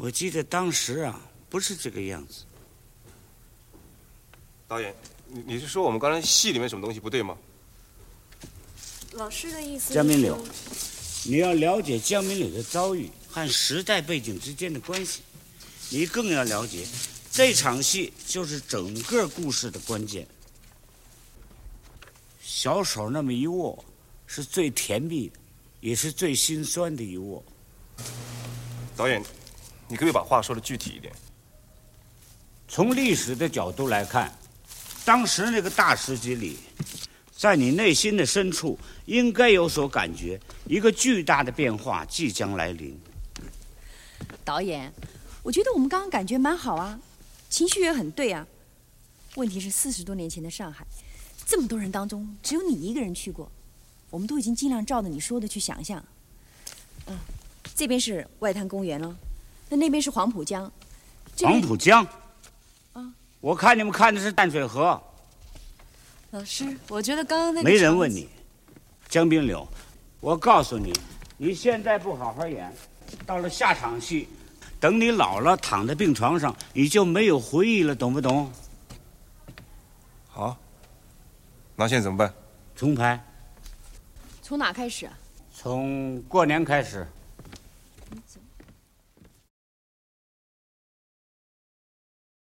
我记得当时啊，不是这个样子。导演，你你是说我们刚才戏里面什么东西不对吗？老师的意思，江明柳，你要了解江明柳的遭遇和时代背景之间的关系，你更要了解这场戏就是整个故事的关键。小手那么一握，是最甜蜜的，也是最心酸的一握。导演，你可不可以把话说的具体一点？从历史的角度来看，当时那个大时机里，在你内心的深处应该有所感觉，一个巨大的变化即将来临。导演，我觉得我们刚刚感觉蛮好啊，情绪也很对啊。问题是四十多年前的上海，这么多人当中只有你一个人去过，我们都已经尽量照着你说的去想象。嗯，这边是外滩公园了，那那边是黄浦江。黄浦江。啊。我看你们看的是淡水河。老师，我觉得刚刚那个没人问你，江滨柳，我告诉你，你现在不好好演，到了下场戏，等你老了躺在病床上，你就没有回忆了，懂不懂？好，那现在怎么办？重拍。从哪开始啊？从过年开始。